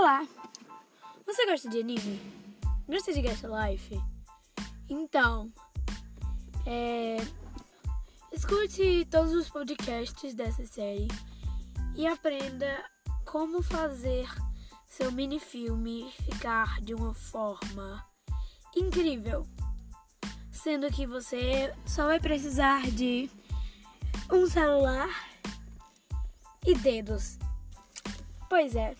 Olá! Você gosta de anime? Gosta de Guest Life? Então, é... escute todos os podcasts dessa série e aprenda como fazer seu mini-filme ficar de uma forma incrível. Sendo que você só vai precisar de um celular e dedos. Pois é.